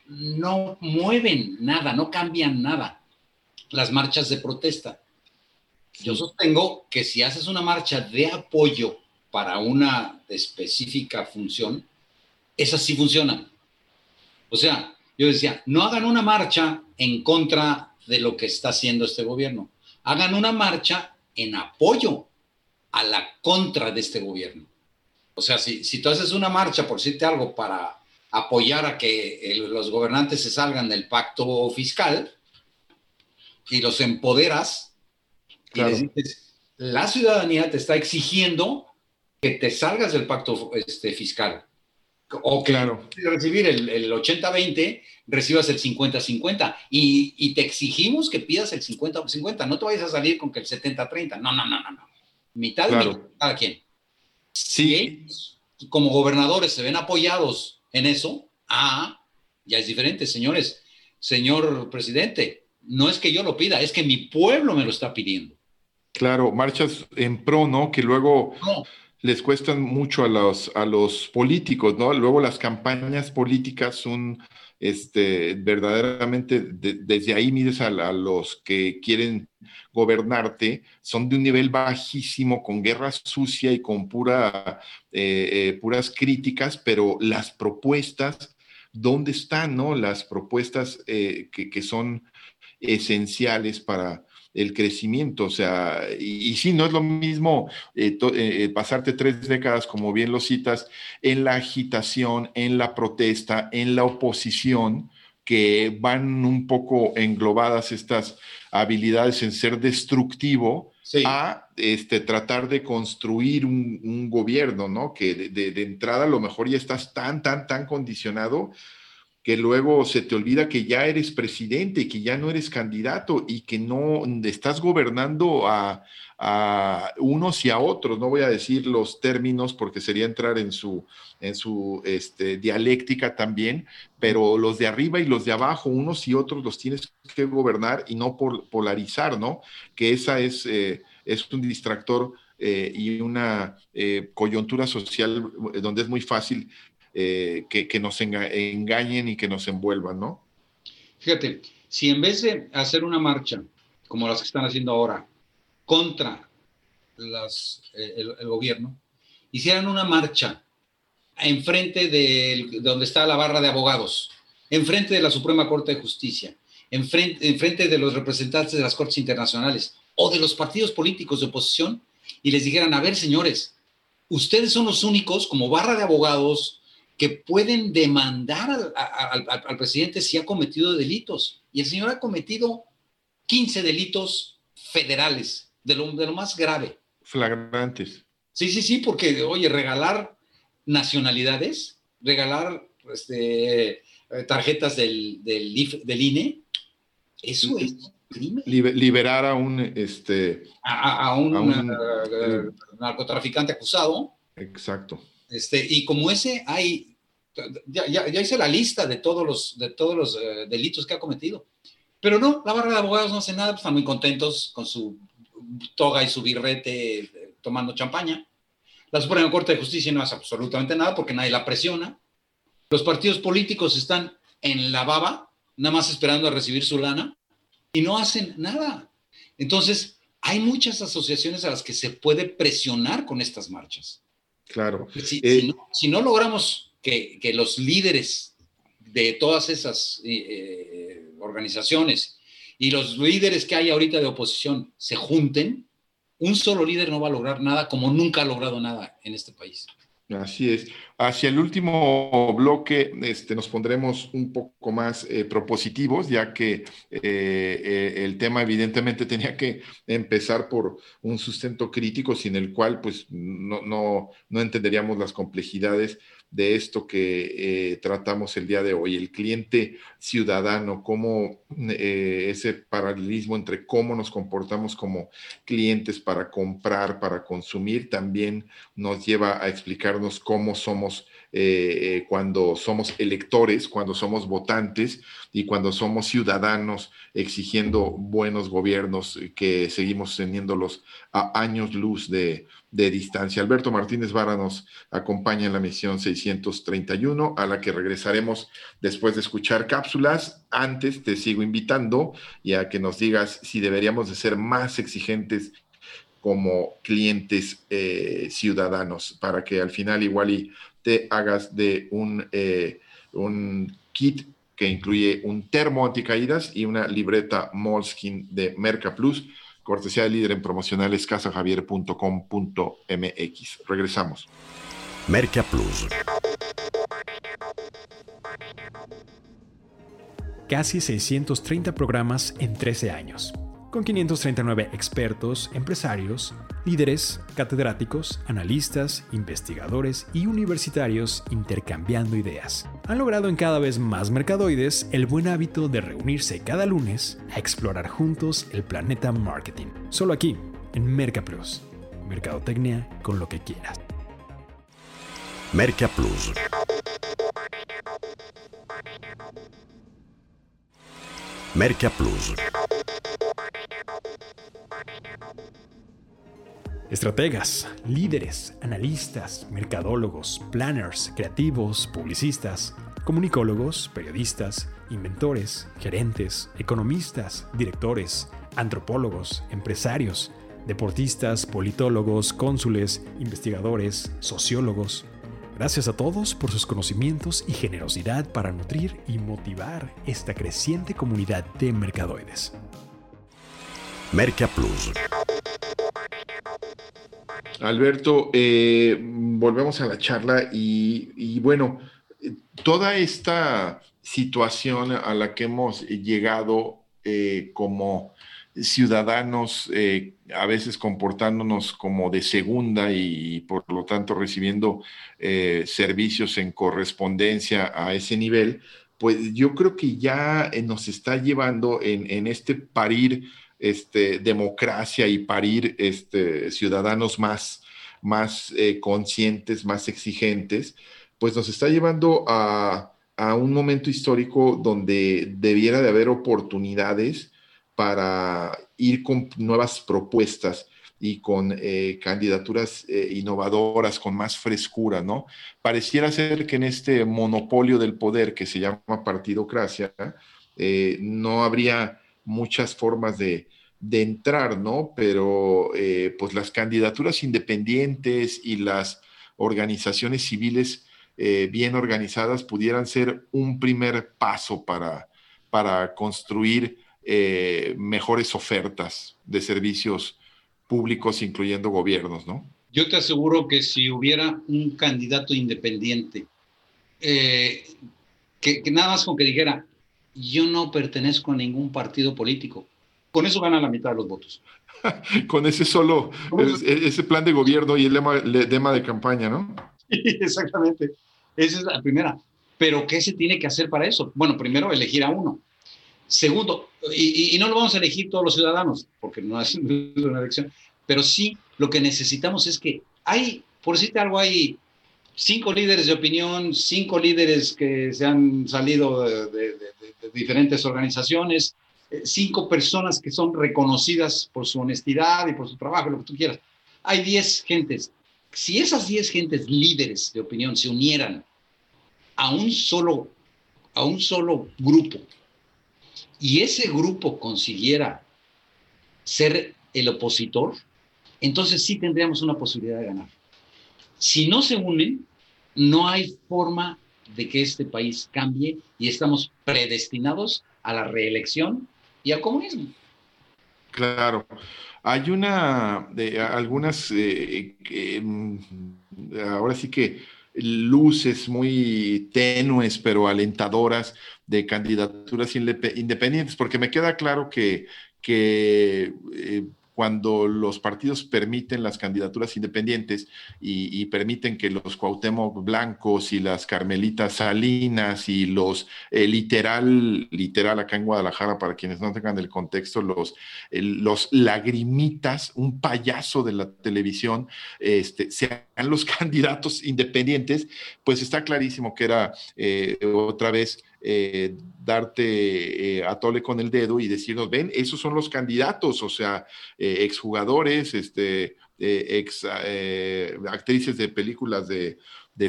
no mueven nada, no cambian nada. Las marchas de protesta. Yo sostengo que si haces una marcha de apoyo para una específica función, esas sí funcionan. O sea, yo decía, no hagan una marcha en contra de lo que está haciendo este gobierno hagan una marcha en apoyo a la contra de este gobierno. O sea, si, si tú haces una marcha, por decirte algo, para apoyar a que los gobernantes se salgan del pacto fiscal y los empoderas y les dices, la ciudadanía te está exigiendo que te salgas del pacto este, fiscal. O que claro. recibir el, el 80-20, recibas el 50-50. Y, y, te exigimos que pidas el 50-50. No te vayas a salir con que el 70-30. No, no, no, no. no. Mitad claro. mitad cada quien. Sí. como gobernadores se ven apoyados en eso, ah, ya es diferente, señores. Señor presidente, no es que yo lo pida, es que mi pueblo me lo está pidiendo. Claro, marchas en pro, ¿no? Que luego les cuestan mucho a los, a los políticos, ¿no? Luego las campañas políticas son este, verdaderamente, desde ahí mides a, los que quieren gobernarte, son de un nivel bajísimo, con guerra sucia y con pura, eh, eh, puras críticas, pero las propuestas, ¿dónde están, no? Las propuestas eh, que, que son esenciales para el crecimiento, o sea, y, sí, no es lo mismo eh, eh, pasarte tres décadas, como bien lo citas, en la agitación, en la protesta, en la oposición, que van un poco englobadas estas habilidades en ser destructivo, a este, tratar de construir un, gobierno, ¿no? Que de, de, entrada a lo mejor ya estás tan, tan, tan condicionado que luego se te olvida que ya eres presidente, que ya no eres candidato y que no estás gobernando a, unos y a otros. No voy a decir los términos porque sería entrar en su, en su este, dialéctica también, pero los de arriba y los de abajo, unos y otros los tienes que gobernar y no por, polarizar, ¿no? Que esa es, eh, es un distractor. Eh, y una eh, coyuntura social donde es muy fácil eh, que, nos engañen y que nos envuelvan, ¿no? Fíjate, si en vez de hacer una marcha como las que están haciendo ahora contra eh, el, gobierno, hicieran una marcha enfrente de, donde está la barra de abogados, enfrente de la Suprema Corte de Justicia, enfrente, enfrente de los representantes de las Cortes Internacionales o de los partidos políticos de oposición y les dijeran, a ver, señores, ustedes son los únicos como barra de abogados, que pueden demandar al, presidente si ha cometido delitos. Y el señor ha cometido 15 delitos federales, de lo, de lo más grave. Flagrantes. Sí, sí, sí, porque, oye, regalar nacionalidades, regalar este, tarjetas del, del, del INE, eso es crimen. Liberar a un, este, a, un, eh, narcotraficante acusado. Exacto. Este, y como ese hay, ya, ya, hice la lista de todos los, de todos los eh, delitos que ha cometido. Pero no, la barra de abogados no hace nada, pues, están muy contentos con su toga y su birrete eh, tomando champaña. La Suprema Corte de Justicia no hace absolutamente nada porque nadie la presiona. Los partidos políticos están en la baba, nada más esperando a recibir su lana, y no hacen nada. Entonces, hay muchas asociaciones a las que se puede presionar con estas marchas. Claro. Si, eh, no, logramos que, los líderes de todas esas eh, eh, organizaciones y los líderes que hay ahorita de oposición se junten, un solo líder no va a lograr nada como nunca ha logrado nada en este país. Así es. Hacia el último bloque este, nos pondremos un poco más eh, propositivos, ya que eh, eh, el tema evidentemente tenía que empezar por un sustento crítico sin el cual pues no, no, no entenderíamos las complejidades de esto que eh, tratamos el día de hoy, el cliente ciudadano, cómo eh, ese paralelismo entre cómo nos comportamos como clientes para comprar, para consumir, también nos lleva a explicarnos cómo somos eh, cuando somos electores, cuando somos votantes y cuando somos ciudadanos exigiendo buenos gobiernos que seguimos teniéndolos a años luz de, de distancia. Alberto Martínez Vara nos acompaña en la misión 631, a la que regresaremos después de escuchar cápsulas. Antes te sigo invitando y a que nos digas si deberíamos de ser más exigentes como clientes eh, ciudadanos, para que al final igual y te hagas de un, eh, un kit que incluye un termo anticaídas y una libreta Moleskin de Merca Plus cortesía de líder en promocionales casajavier.com.mx. Regresamos. Merca Plus. Casi 630 programas en 13 años. Con 539 expertos, empresarios, líderes, catedráticos, analistas, investigadores y universitarios intercambiando ideas. Han logrado en cada vez más mercadoides el buen hábito de reunirse cada lunes a explorar juntos el planeta marketing. Solo aquí, en MercaPlus. Mercadotecnia con lo que quieras. Merca Plus. Estrategas, líderes, analistas, mercadólogos, planners, creativos, publicistas, comunicólogos, periodistas, inventores, gerentes, economistas, directores, antropólogos, empresarios, deportistas, politólogos, cónsules, investigadores, sociólogos. Gracias a todos por sus conocimientos y generosidad para nutrir y motivar esta creciente comunidad de mercadoides. Merca Plus. Alberto, eh, volvemos a la charla y, bueno, toda esta situación a la que hemos llegado eh, como ciudadanos, eh, a veces comportándonos como de segunda y, por lo tanto recibiendo servicios en correspondencia a ese nivel, pues yo creo que ya nos está llevando en, en este parir este, democracia y parir este, ciudadanos más, más eh, conscientes, más exigentes, pues nos está llevando a, un momento histórico donde debiera de haber oportunidades para ir con nuevas propuestas y con eh, candidaturas eh, innovadoras, con más frescura, ¿no? Pareciera ser que en este monopolio del poder que se llama partidocracia, no habría muchas formas de, entrar, ¿no? Pero eh, pues las candidaturas independientes y las organizaciones civiles eh, bien organizadas pudieran ser un primer paso para, para construir eh, mejores ofertas de servicios públicos, incluyendo gobiernos, ¿no? Yo te aseguro que si hubiera un candidato independiente, que nada más con que dijera, yo no pertenezco a ningún partido político. Con eso gana la mitad de los votos. con ese solo, ese plan de gobierno y el lema, de campaña, ¿no? exactamente. Esa es la primera. Pero ¿qué se tiene que hacer para eso? Bueno, primero, elegir a uno. Segundo, y, no lo vamos a elegir todos los ciudadanos, porque no es una elección, pero sí lo que necesitamos es que hay, por decirte algo, hay cinco líderes de opinión, cinco líderes que se han salido de, diferentes organizaciones, eh, cinco personas que son reconocidas por su honestidad y por su trabajo, lo que tú quieras. Hay diez gentes. Si esas diez gentes líderes de opinión se unieran a un solo, a un solo grupo y ese grupo consiguiera ser el opositor, entonces sí tendríamos una posibilidad de ganar. Si no se unen, no hay forma de que este país cambie y estamos predestinados a la reelección y al comunismo. Claro. Hay una, algunas, eh, mm, ahora sí que luces muy tenues pero alentadoras de candidaturas independientes, porque me queda claro que, que eh, cuando los partidos permiten las candidaturas independientes y, permiten que los Cuauhtémoc Blancos y las Carmelitas Salinas y los eh, literal, literal acá en Guadalajara, para quienes no tengan el contexto, los, los lagrimitas, un payaso de la televisión, este, sean los candidatos independientes, pues está clarísimo que era eh, otra vez eh, darte eh, a tole con el dedo y decirnos, ven, esos son los candidatos, o sea, eh, exjugadores, este, ex actrices de películas de,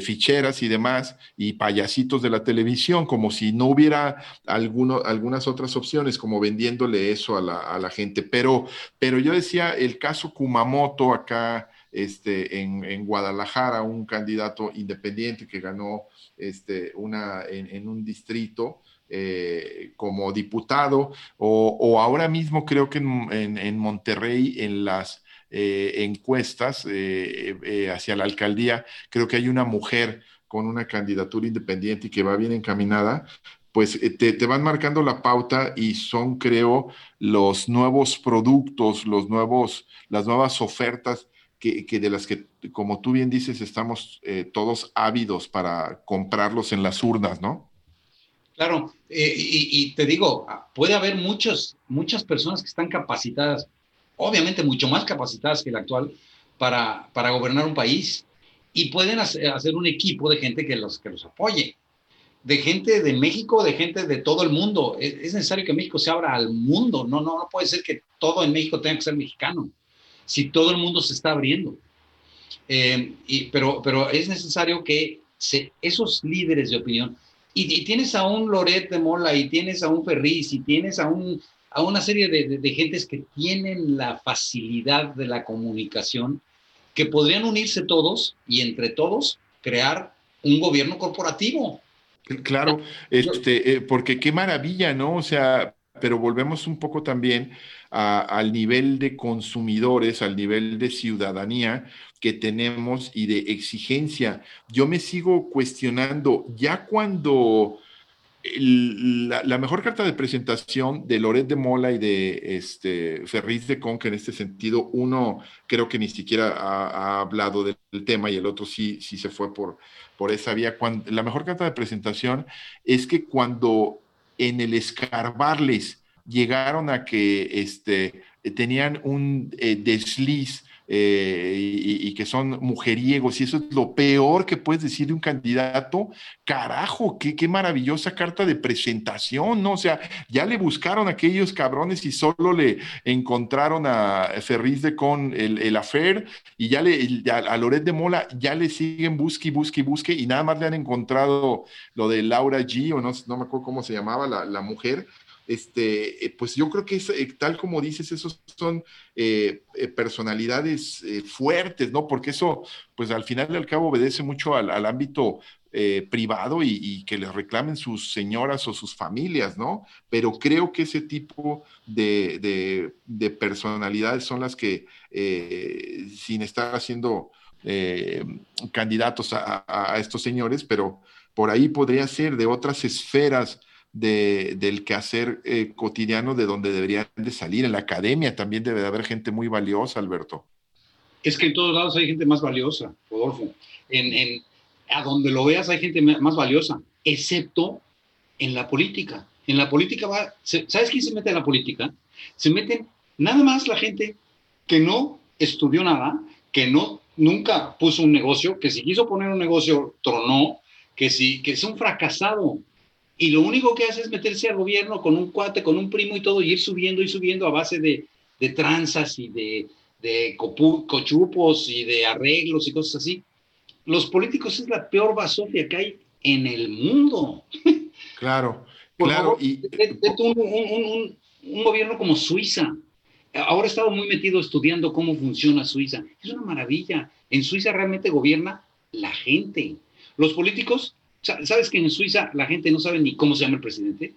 ficheras y demás, y payasitos de la televisión, como si no hubiera algunas otras opciones, como vendiéndole eso a la, a la, gente. Pero, pero yo decía, el caso Kumamoto acá este, en, Guadalajara, un candidato independiente que ganó este, una, en, un distrito eh, como diputado, o, ahora mismo creo que en, Monterrey, en las eh, encuestas eh, hacia la alcaldía, creo que hay una mujer con una candidatura independiente y que va bien encaminada, pues eh, te, van marcando la pauta y son, creo, los nuevos productos, los nuevos, las nuevas ofertas que, de las que, como tú bien dices, estamos eh, todos ávidos para comprarlos en las urnas, ¿no? Claro, eh, y, te digo, puede haber muchos, muchas personas que están capacitadas, obviamente mucho más capacitadas que la actual, para, para gobernar un país y pueden hacer, un equipo de gente que los, que los apoye de gente de México, de gente de todo el mundo. Es, necesario que México se abra al mundo. No, no, no puede ser que todo en México tenga que ser mexicano. Si todo el mundo se está abriendo. Eh, y, pero, pero es necesario que se, esos líderes de opinión, y, tienes a un Loret de Mola, y tienes a un Ferriz, y tienes a, un, a una serie de, de gentes que tienen la facilidad de la comunicación, que podrían unirse todos y entre todos crear un gobierno corporativo Claro, este, eh, porque qué maravilla, ¿no? O sea, pero volvemos un poco también al nivel de consumidores, al nivel de ciudadanía que tenemos y de exigencia. Yo me sigo cuestionando, ya cuando la, mejor carta de presentación de Loret de Mola y de este, Ferriz de Conca en este sentido, uno creo que ni siquiera ha, hablado del tema y el otro sí, sí se fue por, por esa vía. Cuando, la mejor carta de presentación es que cuando en el escarbarles. Llegaron a que este, tenían un eh, desliz eh, y, que son mujeriegos, y eso es lo peor que puedes decir de un candidato, carajo, qué, qué maravillosa carta de presentación, ¿no? O sea, ya le buscaron a aquellos cabrones y solo le encontraron a Ferriz de con el, el afer, y ya le, a Loret de Mola ya le siguen busque, busque, busque, y nada más le han encontrado lo de Laura G, o no, no me acuerdo cómo se llamaba la, la mujer, este, eh, pues yo creo que eh, tal como dices, esos son eh, personalidades fuertes, ¿no? Porque eso, pues al final y al cabo obedece mucho al, ámbito privado y, que les reclamen sus señoras o sus familias, ¿no? Pero creo que ese tipo de, personalidades son las que, sin estar haciendo candidatos a, estos señores, pero por ahí podría ser de otras esferas de, del quehacer eh, cotidiano de donde deberían de salir. En la academia también debe de haber gente muy valiosa, Alberto. Es que en todos lados hay gente más valiosa, Rodolfo. En, en, a donde lo veas hay gente más valiosa, excepto en la política. En la política ¿sabes quién se mete en la política? Se meten nada más la gente que no estudió nada, que no nunca puso un negocio, que si quiso poner un negocio tronó, que si que es un fracasado, y lo único que hace es meterse al gobierno con un cuate, con un primo y todo, y ir subiendo y subiendo a base de, de tranzas y de, de cochupos y de arreglos y cosas así. Los políticos es la peor basofia que hay en el mundo. Claro, claro. y... un, un, gobierno como Suiza. Ahora he estado muy metido estudiando cómo funciona Suiza. Es una maravilla. En Suiza realmente gobierna la gente. Los políticos ¿Sabes que en Suiza la gente no sabe ni cómo se llama el presidente?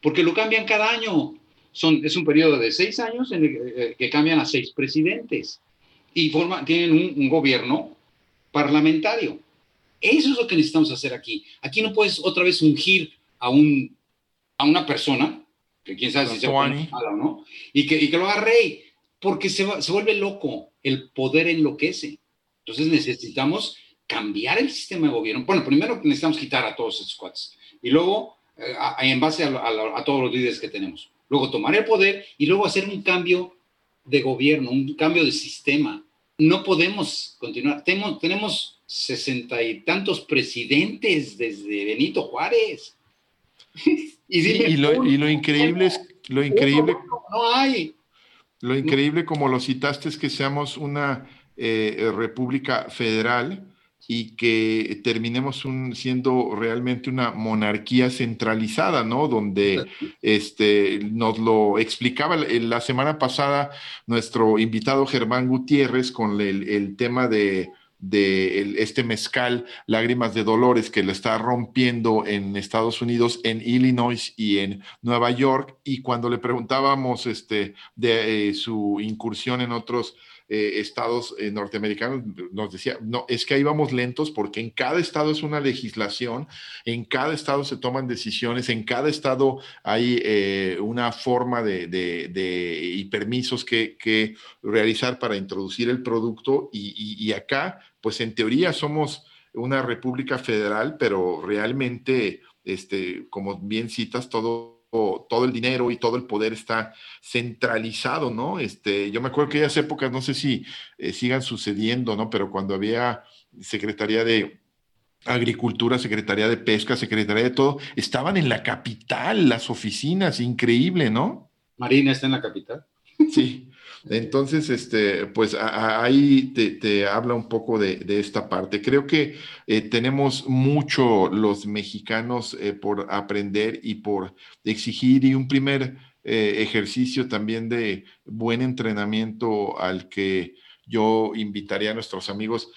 Porque lo cambian cada año. Son, es un periodo de seis años en el eh, que cambian a seis presidentes y forman, tienen un, gobierno parlamentario. Eso es lo que necesitamos hacer aquí. Aquí no puedes otra vez ungir a, un, a una persona, que quién sabe si se o no, y que, y que lo haga rey, porque se, se vuelve loco. El poder enloquece. Entonces necesitamos cambiar el sistema de gobierno. Bueno, primero necesitamos quitar a todos esos cuates y luego, eh, en base a, todos los líderes que tenemos, luego tomar el poder y luego hacer un cambio de gobierno, un cambio de sistema. No podemos continuar. Tenemos, tenemos sesenta y tantos presidentes desde Benito Juárez. y, lo, increíble es lo increíble. No, hay. Lo increíble, como lo citaste, es que seamos una eh, república federal y que terminemos siendo realmente una monarquía centralizada, ¿no? Donde este, nos lo explicaba la semana pasada nuestro invitado Germán Gutiérrez con el, tema de, este mezcal, Lágrimas de Dolores, que lo está rompiendo en Estados Unidos, en Illinois y en Nueva York. Y cuando le preguntábamos este, de eh, su incursión en otros eh, estados eh, norteamericanos nos decía, no, es que ahí vamos lentos porque en cada estado es una legislación, en cada estado se toman decisiones, en cada estado hay eh, una forma de, y permisos que, realizar para introducir el producto y, acá, pues en teoría somos una república federal, pero realmente, este, como bien citas, todo todo el dinero y todo el poder está centralizado, ¿no? Este, yo me acuerdo que aquellas épocas, no sé si eh, sigan sucediendo, ¿no? Pero cuando había Secretaría de Agricultura, Secretaría de Pesca, Secretaría de todo, estaban en la capital, las oficinas, increíble, ¿no? Marina está en la capital. Sí. Entonces, este, pues ahí te, habla un poco de, esta parte. Creo que eh, tenemos mucho los mexicanos eh, por aprender y por exigir y un primer eh, ejercicio también de buen entrenamiento al que yo invitaría a nuestros amigos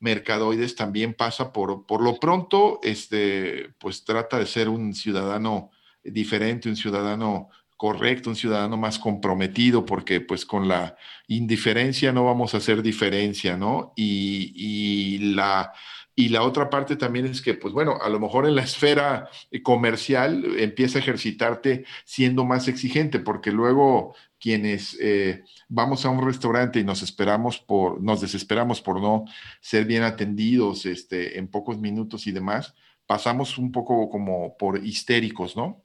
mercadoides también pasa por, por lo pronto, este, pues trata de ser un ciudadano diferente, un ciudadano correcto, un ciudadano más comprometido, porque pues con la indiferencia no vamos a hacer diferencia, ¿no? Y, la, y la otra parte también es que, pues bueno, a lo mejor en la esfera comercial empieza a ejercitarte siendo más exigente, porque luego quienes eh, vamos a un restaurante y nos esperamos por, nos desesperamos por no ser bien atendidos este, en pocos minutos y demás, pasamos un poco como por histéricos, ¿no?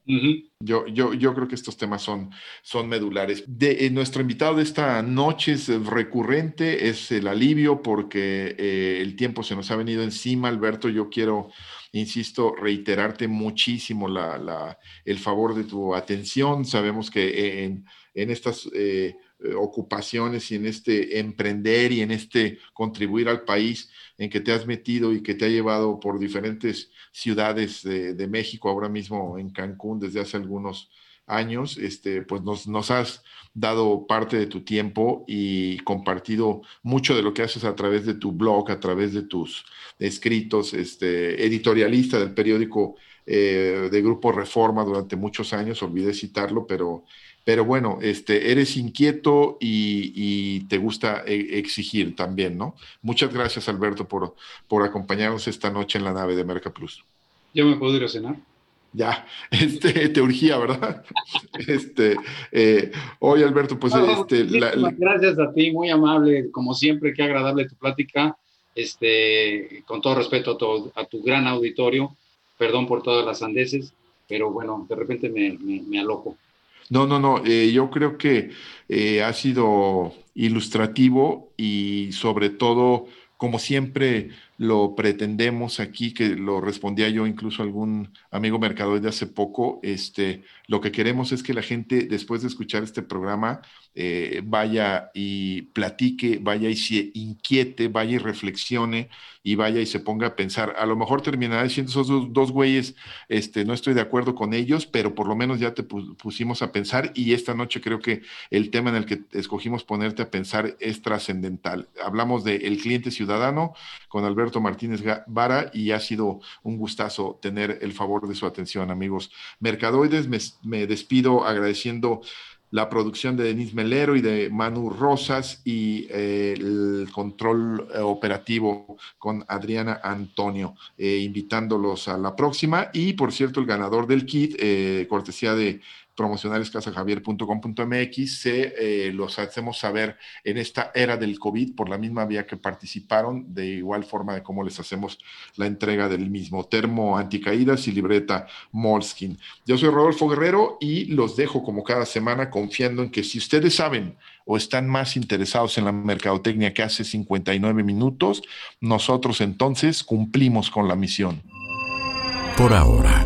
yo, yo, yo creo que estos temas son, son medulares. De, eh, nuestro invitado de esta noche es recurrente, es el alivio porque eh, el tiempo se nos ha venido encima, Alberto. Yo quiero, insisto, reiterarte muchísimo la, la, el favor de tu atención. Sabemos que en, en estas... Eh, ocupaciones y en este emprender y en este contribuir al país en que te has metido y que te ha llevado por diferentes ciudades de, México, ahora mismo en Cancún desde hace algunos años, este, pues nos, nos, has dado parte de tu tiempo y compartido mucho de lo que haces a través de tu blog, a través de tus escritos, este, editorialista del periódico eh, de Grupo Reforma durante muchos años, olvidé citarlo, pero pero bueno, este, eres inquieto y, te gusta e, exigir también, ¿no? Muchas gracias, Alberto, por, por acompañarnos esta noche en la nave de Merca Plus. ¿Ya me puedo ir a cenar? Ya, este, te urgía, ¿verdad? este, eh, oye, Alberto, pues... este, gracias a ti, muy amable, como siempre, qué agradable tu plática. Este, con todo respeto a tu, a tu gran auditorio, perdón por todas las andeses, pero bueno, de repente me, me aloco. No, no, no. Eh, yo creo que eh, ha sido ilustrativo y sobre todo, como siempre lo pretendemos aquí, que lo respondía yo incluso algún amigo mercador de hace poco, este, lo que queremos es que la gente, después de escuchar este programa, eh, vaya y platique, vaya y se inquiete, vaya y reflexione y vaya y se ponga a pensar. A lo mejor terminará diciendo esos dos, güeyes, este, no estoy de acuerdo con ellos, pero por lo menos ya te pusimos a pensar y esta noche creo que el tema en el que escogimos ponerte a pensar es trascendental. Hablamos de el cliente ciudadano con Alberto Martínez Vara y ha sido un gustazo tener el favor de su atención, amigos mercadoides. me despido agradeciendo la producción de Denis Melero y de Manu Rosas y eh, el control eh, operativo con Adriana Antonio, eh, invitándolos a la próxima. Y por cierto, el ganador del kit, cortesía de promocionalescasajavier.com.mx, se eh, los hacemos saber en esta era del COVID por la misma vía que participaron, de igual forma de cómo les hacemos la entrega del mismo termo anticaídas y libreta Molskin. Yo soy Rodolfo Guerrero y los dejo como cada semana confiando en que si ustedes saben o están más interesados en la mercadotecnia que hace 59 minutos, nosotros entonces cumplimos con la misión. Por ahora